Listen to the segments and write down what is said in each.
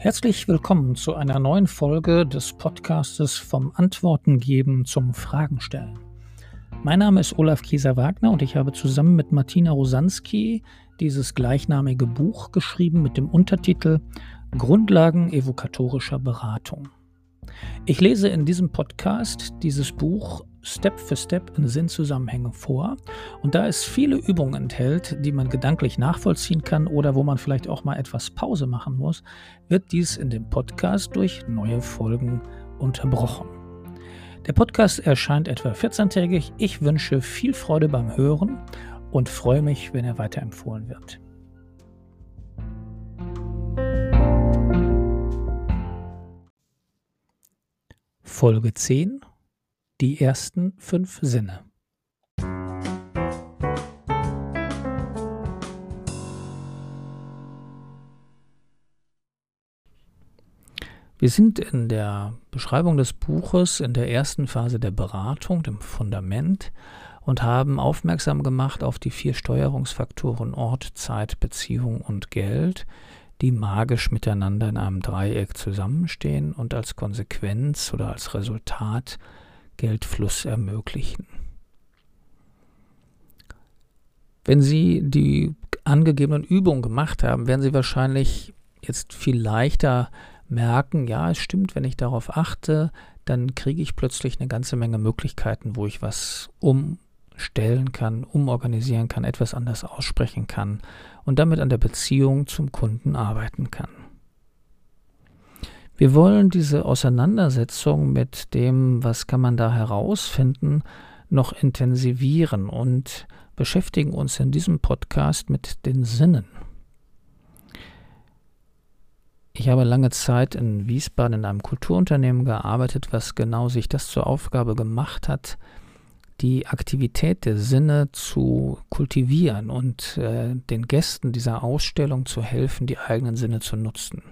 Herzlich willkommen zu einer neuen Folge des Podcastes vom Antworten geben zum Fragen stellen. Mein Name ist Olaf Kieser-Wagner und ich habe zusammen mit Martina Rosanski dieses gleichnamige Buch geschrieben mit dem Untertitel Grundlagen evokatorischer Beratung. Ich lese in diesem Podcast dieses Buch Step für Step in Sinnzusammenhänge vor und da es viele Übungen enthält, die man gedanklich nachvollziehen kann oder wo man vielleicht auch mal etwas Pause machen muss, wird dies in dem Podcast durch neue Folgen unterbrochen. Der Podcast erscheint etwa 14-tägig. Ich wünsche viel Freude beim Hören und freue mich, wenn er weiterempfohlen wird. Folge 10 Die ersten fünf Sinne. Wir sind in der Beschreibung des Buches in der ersten Phase der Beratung, dem Fundament, und haben aufmerksam gemacht auf die vier Steuerungsfaktoren Ort, Zeit, Beziehung und Geld, die magisch miteinander in einem Dreieck zusammenstehen und als Konsequenz oder als Resultat Geldfluss ermöglichen. Wenn Sie die angegebenen Übungen gemacht haben, werden Sie wahrscheinlich jetzt viel leichter merken, ja, es stimmt, wenn ich darauf achte, dann kriege ich plötzlich eine ganze Menge Möglichkeiten, wo ich was umstellen kann, umorganisieren kann, etwas anders aussprechen kann und damit an der Beziehung zum Kunden arbeiten kann. Wir wollen diese Auseinandersetzung mit dem, was kann man da herausfinden, noch intensivieren und beschäftigen uns in diesem Podcast mit den Sinnen. Ich habe lange Zeit in Wiesbaden in einem Kulturunternehmen gearbeitet, was genau sich das zur Aufgabe gemacht hat, die Aktivität der Sinne zu kultivieren und äh, den Gästen dieser Ausstellung zu helfen, die eigenen Sinne zu nutzen.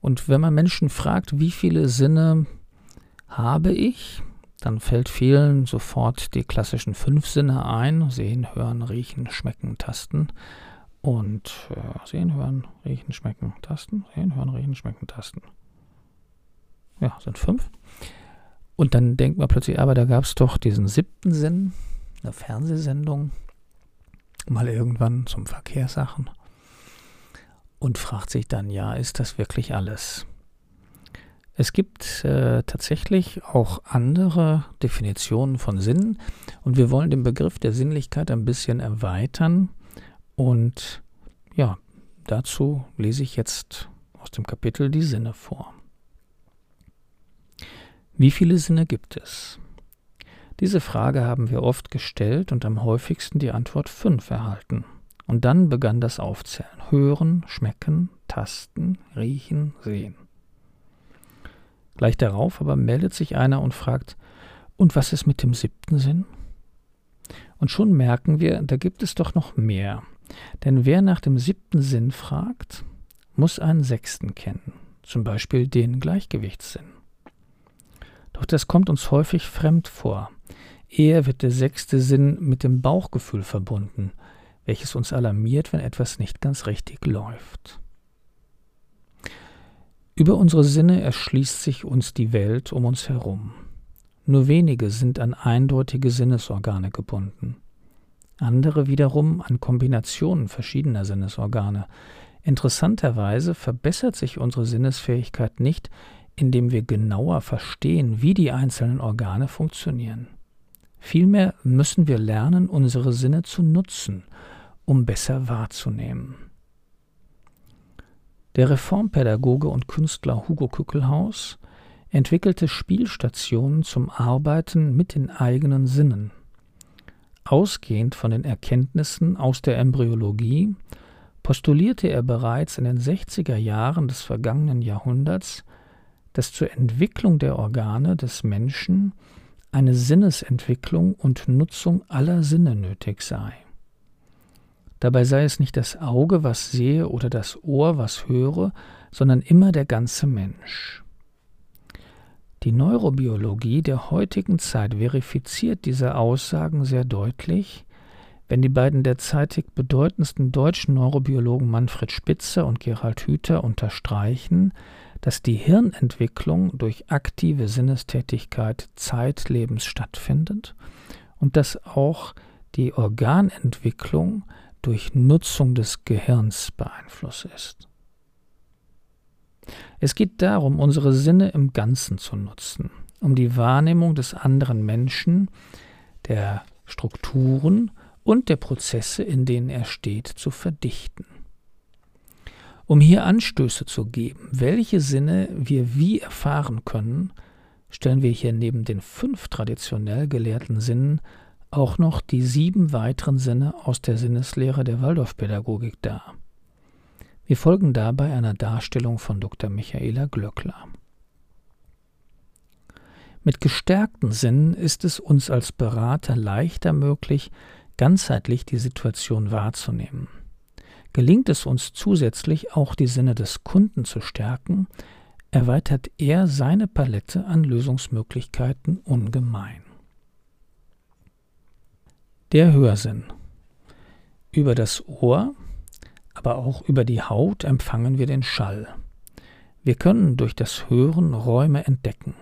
Und wenn man Menschen fragt, wie viele Sinne habe ich, dann fällt vielen sofort die klassischen fünf Sinne ein: Sehen, Hören, Riechen, Schmecken, Tasten. Und äh, sehen, hören, riechen, schmecken, tasten. Sehen, hören, riechen, schmecken, tasten. Ja, sind fünf. Und dann denkt man plötzlich, aber da gab es doch diesen siebten Sinn, eine Fernsehsendung, mal irgendwann zum Verkehrssachen. Und fragt sich dann, ja, ist das wirklich alles? Es gibt äh, tatsächlich auch andere Definitionen von Sinn und wir wollen den Begriff der Sinnlichkeit ein bisschen erweitern und ja, dazu lese ich jetzt aus dem Kapitel die Sinne vor. Wie viele Sinne gibt es? Diese Frage haben wir oft gestellt und am häufigsten die Antwort fünf erhalten. Und dann begann das Aufzählen. Hören, schmecken, tasten, riechen, sehen. Gleich darauf aber meldet sich einer und fragt, und was ist mit dem siebten Sinn? Und schon merken wir, da gibt es doch noch mehr. Denn wer nach dem siebten Sinn fragt, muss einen sechsten kennen, zum Beispiel den Gleichgewichtssinn. Doch das kommt uns häufig fremd vor. Eher wird der sechste Sinn mit dem Bauchgefühl verbunden, welches uns alarmiert, wenn etwas nicht ganz richtig läuft. Über unsere Sinne erschließt sich uns die Welt um uns herum. Nur wenige sind an eindeutige Sinnesorgane gebunden andere wiederum an Kombinationen verschiedener Sinnesorgane. Interessanterweise verbessert sich unsere Sinnesfähigkeit nicht, indem wir genauer verstehen, wie die einzelnen Organe funktionieren. Vielmehr müssen wir lernen, unsere Sinne zu nutzen, um besser wahrzunehmen. Der Reformpädagoge und Künstler Hugo Kückelhaus entwickelte Spielstationen zum Arbeiten mit den eigenen Sinnen. Ausgehend von den Erkenntnissen aus der Embryologie postulierte er bereits in den 60er Jahren des vergangenen Jahrhunderts, dass zur Entwicklung der Organe des Menschen eine Sinnesentwicklung und Nutzung aller Sinne nötig sei. Dabei sei es nicht das Auge, was sehe, oder das Ohr, was höre, sondern immer der ganze Mensch. Die Neurobiologie der heutigen Zeit verifiziert diese Aussagen sehr deutlich, wenn die beiden derzeitig bedeutendsten deutschen Neurobiologen Manfred Spitzer und Gerald Hüther unterstreichen, dass die Hirnentwicklung durch aktive Sinnestätigkeit zeitlebens stattfindet und dass auch die Organentwicklung durch Nutzung des Gehirns beeinflusst ist. Es geht darum, unsere Sinne im Ganzen zu nutzen, um die Wahrnehmung des anderen Menschen, der Strukturen und der Prozesse, in denen er steht, zu verdichten. Um hier Anstöße zu geben, welche Sinne wir wie erfahren können, stellen wir hier neben den fünf traditionell gelehrten Sinnen auch noch die sieben weiteren Sinne aus der Sinneslehre der Waldorfpädagogik dar. Wir folgen dabei einer Darstellung von Dr. Michaela Glöckler. Mit gestärkten Sinnen ist es uns als Berater leichter möglich, ganzheitlich die Situation wahrzunehmen. Gelingt es uns zusätzlich auch die Sinne des Kunden zu stärken, erweitert er seine Palette an Lösungsmöglichkeiten ungemein. Der Hörsinn. Über das Ohr, aber auch über die Haut empfangen wir den Schall. Wir können durch das Hören Räume entdecken.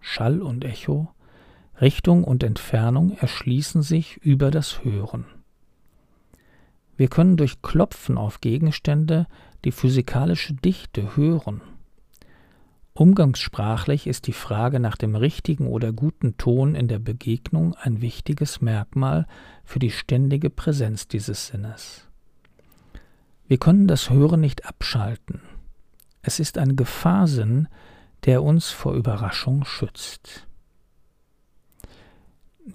Schall und Echo, Richtung und Entfernung erschließen sich über das Hören. Wir können durch Klopfen auf Gegenstände die physikalische Dichte hören Umgangssprachlich ist die Frage nach dem richtigen oder guten Ton in der Begegnung ein wichtiges Merkmal für die ständige Präsenz dieses Sinnes. Wir können das Hören nicht abschalten. Es ist ein Gefahrsinn, der uns vor Überraschung schützt.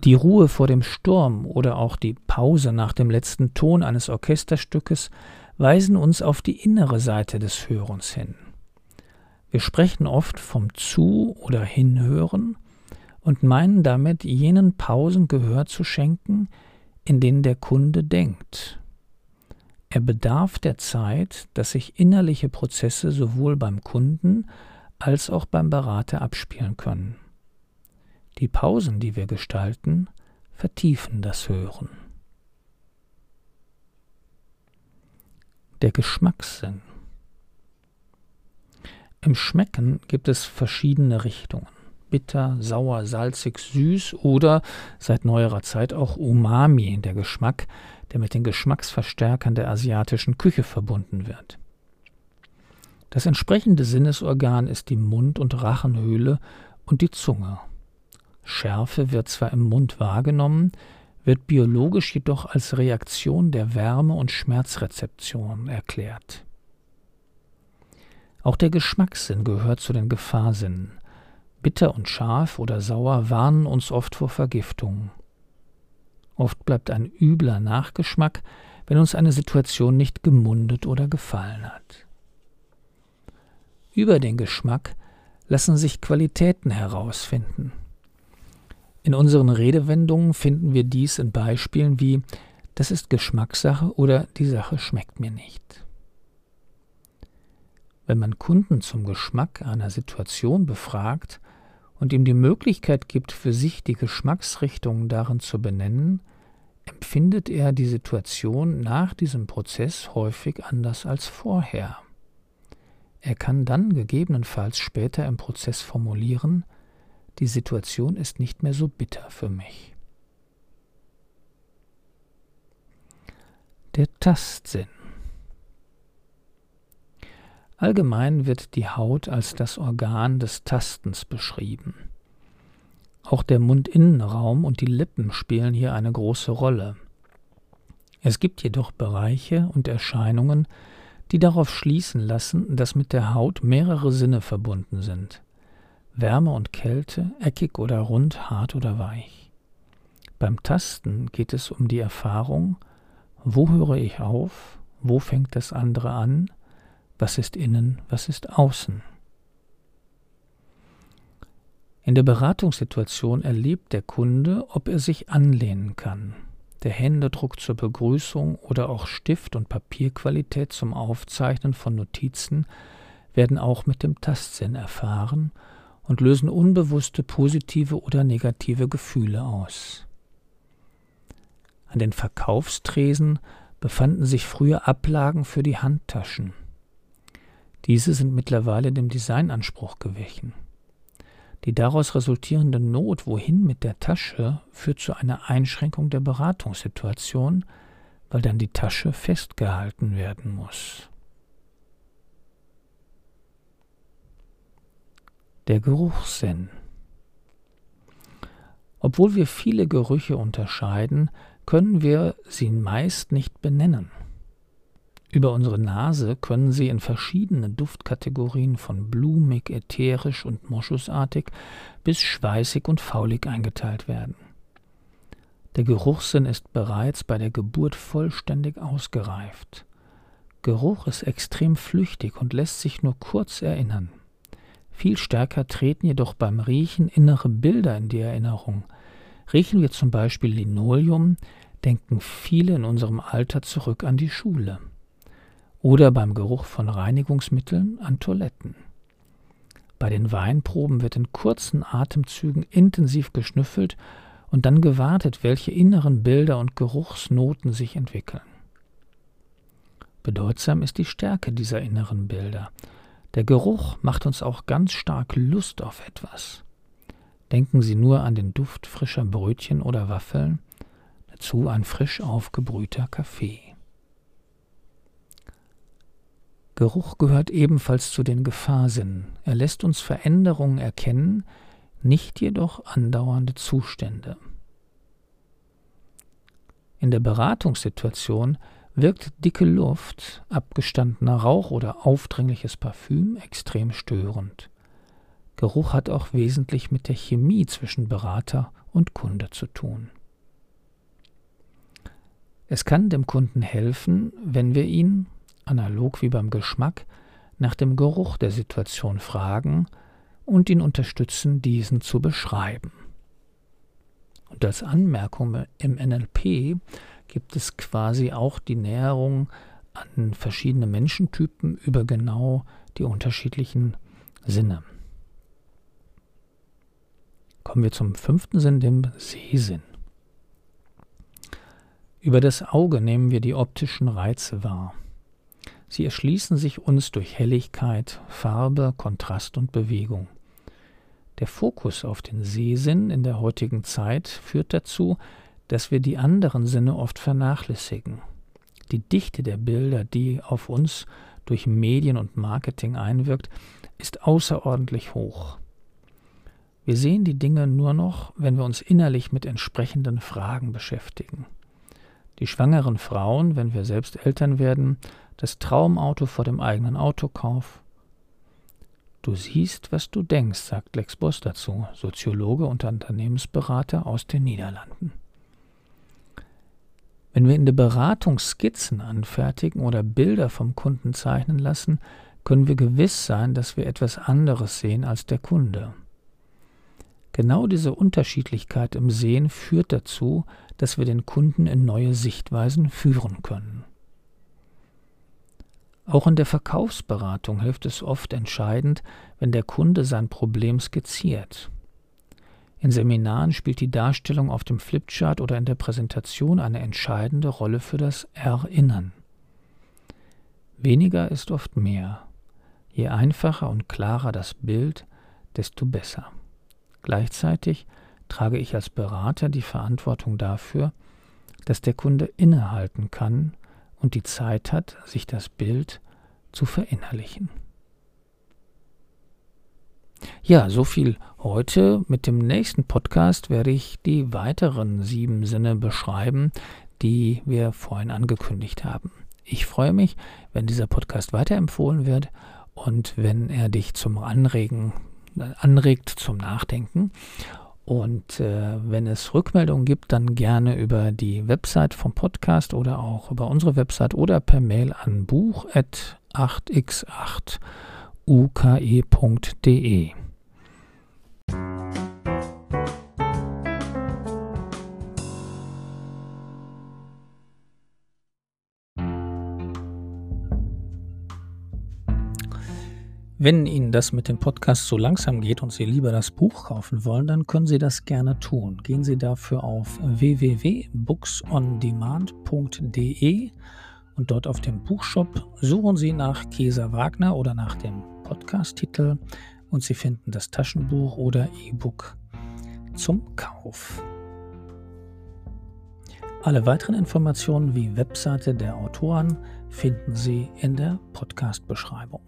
Die Ruhe vor dem Sturm oder auch die Pause nach dem letzten Ton eines Orchesterstückes weisen uns auf die innere Seite des Hörens hin. Wir sprechen oft vom Zu- oder Hinhören und meinen damit jenen Pausen Gehör zu schenken, in denen der Kunde denkt. Er bedarf der Zeit, dass sich innerliche Prozesse sowohl beim Kunden als auch beim Berater abspielen können. Die Pausen, die wir gestalten, vertiefen das Hören. Der Geschmackssinn. Im Schmecken gibt es verschiedene Richtungen. Bitter, sauer, salzig, süß oder seit neuerer Zeit auch Umami, der Geschmack, der mit den Geschmacksverstärkern der asiatischen Küche verbunden wird. Das entsprechende Sinnesorgan ist die Mund- und Rachenhöhle und die Zunge. Schärfe wird zwar im Mund wahrgenommen, wird biologisch jedoch als Reaktion der Wärme- und Schmerzrezeption erklärt. Auch der Geschmackssinn gehört zu den Gefahrsinnen. Bitter und scharf oder sauer warnen uns oft vor Vergiftung. Oft bleibt ein übler Nachgeschmack, wenn uns eine Situation nicht gemundet oder gefallen hat. Über den Geschmack lassen sich Qualitäten herausfinden. In unseren Redewendungen finden wir dies in Beispielen wie das ist Geschmackssache oder die Sache schmeckt mir nicht. Wenn man Kunden zum Geschmack einer Situation befragt und ihm die Möglichkeit gibt, für sich die Geschmacksrichtungen darin zu benennen, empfindet er die Situation nach diesem Prozess häufig anders als vorher. Er kann dann gegebenenfalls später im Prozess formulieren, die Situation ist nicht mehr so bitter für mich. Der Tastsinn. Allgemein wird die Haut als das Organ des Tastens beschrieben. Auch der Mundinnenraum und die Lippen spielen hier eine große Rolle. Es gibt jedoch Bereiche und Erscheinungen, die darauf schließen lassen, dass mit der Haut mehrere Sinne verbunden sind. Wärme und Kälte, eckig oder rund, hart oder weich. Beim Tasten geht es um die Erfahrung, wo höre ich auf, wo fängt das andere an, was ist innen, was ist außen. In der Beratungssituation erlebt der Kunde, ob er sich anlehnen kann. Der Händedruck zur Begrüßung oder auch Stift- und Papierqualität zum Aufzeichnen von Notizen werden auch mit dem Tastsinn erfahren und lösen unbewusste positive oder negative Gefühle aus. An den Verkaufstresen befanden sich früher Ablagen für die Handtaschen. Diese sind mittlerweile dem Designanspruch gewichen. Die daraus resultierende Not, wohin mit der Tasche, führt zu einer Einschränkung der Beratungssituation, weil dann die Tasche festgehalten werden muss. Der Geruchssinn. Obwohl wir viele Gerüche unterscheiden, können wir sie meist nicht benennen. Über unsere Nase können sie in verschiedene Duftkategorien von blumig, ätherisch und moschusartig bis schweißig und faulig eingeteilt werden. Der Geruchssinn ist bereits bei der Geburt vollständig ausgereift. Geruch ist extrem flüchtig und lässt sich nur kurz erinnern. Viel stärker treten jedoch beim Riechen innere Bilder in die Erinnerung. Riechen wir zum Beispiel Linoleum, denken viele in unserem Alter zurück an die Schule oder beim Geruch von Reinigungsmitteln an Toiletten. Bei den Weinproben wird in kurzen Atemzügen intensiv geschnüffelt und dann gewartet, welche inneren Bilder und Geruchsnoten sich entwickeln. Bedeutsam ist die Stärke dieser inneren Bilder. Der Geruch macht uns auch ganz stark Lust auf etwas. Denken Sie nur an den Duft frischer Brötchen oder Waffeln, dazu ein frisch aufgebrühter Kaffee. Geruch gehört ebenfalls zu den Gefahrsinnen. Er lässt uns Veränderungen erkennen, nicht jedoch andauernde Zustände. In der Beratungssituation wirkt dicke Luft, abgestandener Rauch oder aufdringliches Parfüm extrem störend. Geruch hat auch wesentlich mit der Chemie zwischen Berater und Kunde zu tun. Es kann dem Kunden helfen, wenn wir ihn, analog wie beim Geschmack, nach dem Geruch der Situation fragen und ihn unterstützen, diesen zu beschreiben. Und als Anmerkung im NLP gibt es quasi auch die Näherung an verschiedene Menschentypen über genau die unterschiedlichen Sinne. Kommen wir zum fünften Sinn, dem Sehsinn. Über das Auge nehmen wir die optischen Reize wahr. Sie erschließen sich uns durch Helligkeit, Farbe, Kontrast und Bewegung. Der Fokus auf den Sehsinn in der heutigen Zeit führt dazu, dass wir die anderen Sinne oft vernachlässigen. Die Dichte der Bilder, die auf uns durch Medien und Marketing einwirkt, ist außerordentlich hoch. Wir sehen die Dinge nur noch, wenn wir uns innerlich mit entsprechenden Fragen beschäftigen. Die schwangeren Frauen, wenn wir selbst Eltern werden, das Traumauto vor dem eigenen Autokauf. Du siehst, was du denkst, sagt Lex Boss dazu, Soziologe und Unternehmensberater aus den Niederlanden. Wenn wir in der Beratung Skizzen anfertigen oder Bilder vom Kunden zeichnen lassen, können wir gewiss sein, dass wir etwas anderes sehen als der Kunde. Genau diese Unterschiedlichkeit im Sehen führt dazu, dass wir den Kunden in neue Sichtweisen führen können. Auch in der Verkaufsberatung hilft es oft entscheidend, wenn der Kunde sein Problem skizziert. In Seminaren spielt die Darstellung auf dem Flipchart oder in der Präsentation eine entscheidende Rolle für das Erinnern. Weniger ist oft mehr. Je einfacher und klarer das Bild, desto besser. Gleichzeitig trage ich als Berater die Verantwortung dafür, dass der Kunde innehalten kann und die Zeit hat, sich das Bild zu verinnerlichen. Ja, so viel heute. Mit dem nächsten Podcast werde ich die weiteren sieben Sinne beschreiben, die wir vorhin angekündigt haben. Ich freue mich, wenn dieser Podcast weiterempfohlen wird und wenn er dich zum Anregen anregt zum Nachdenken. Und äh, wenn es Rückmeldungen gibt, dann gerne über die Website vom Podcast oder auch über unsere Website oder per Mail an buch.8x8uke.de. Wenn Ihnen das mit dem Podcast zu langsam geht und Sie lieber das Buch kaufen wollen, dann können Sie das gerne tun. Gehen Sie dafür auf www.booksondemand.de und dort auf dem Buchshop suchen Sie nach Käser Wagner oder nach dem Podcast-Titel und Sie finden das Taschenbuch oder E-Book zum Kauf. Alle weiteren Informationen wie Webseite der Autoren finden Sie in der Podcast-Beschreibung.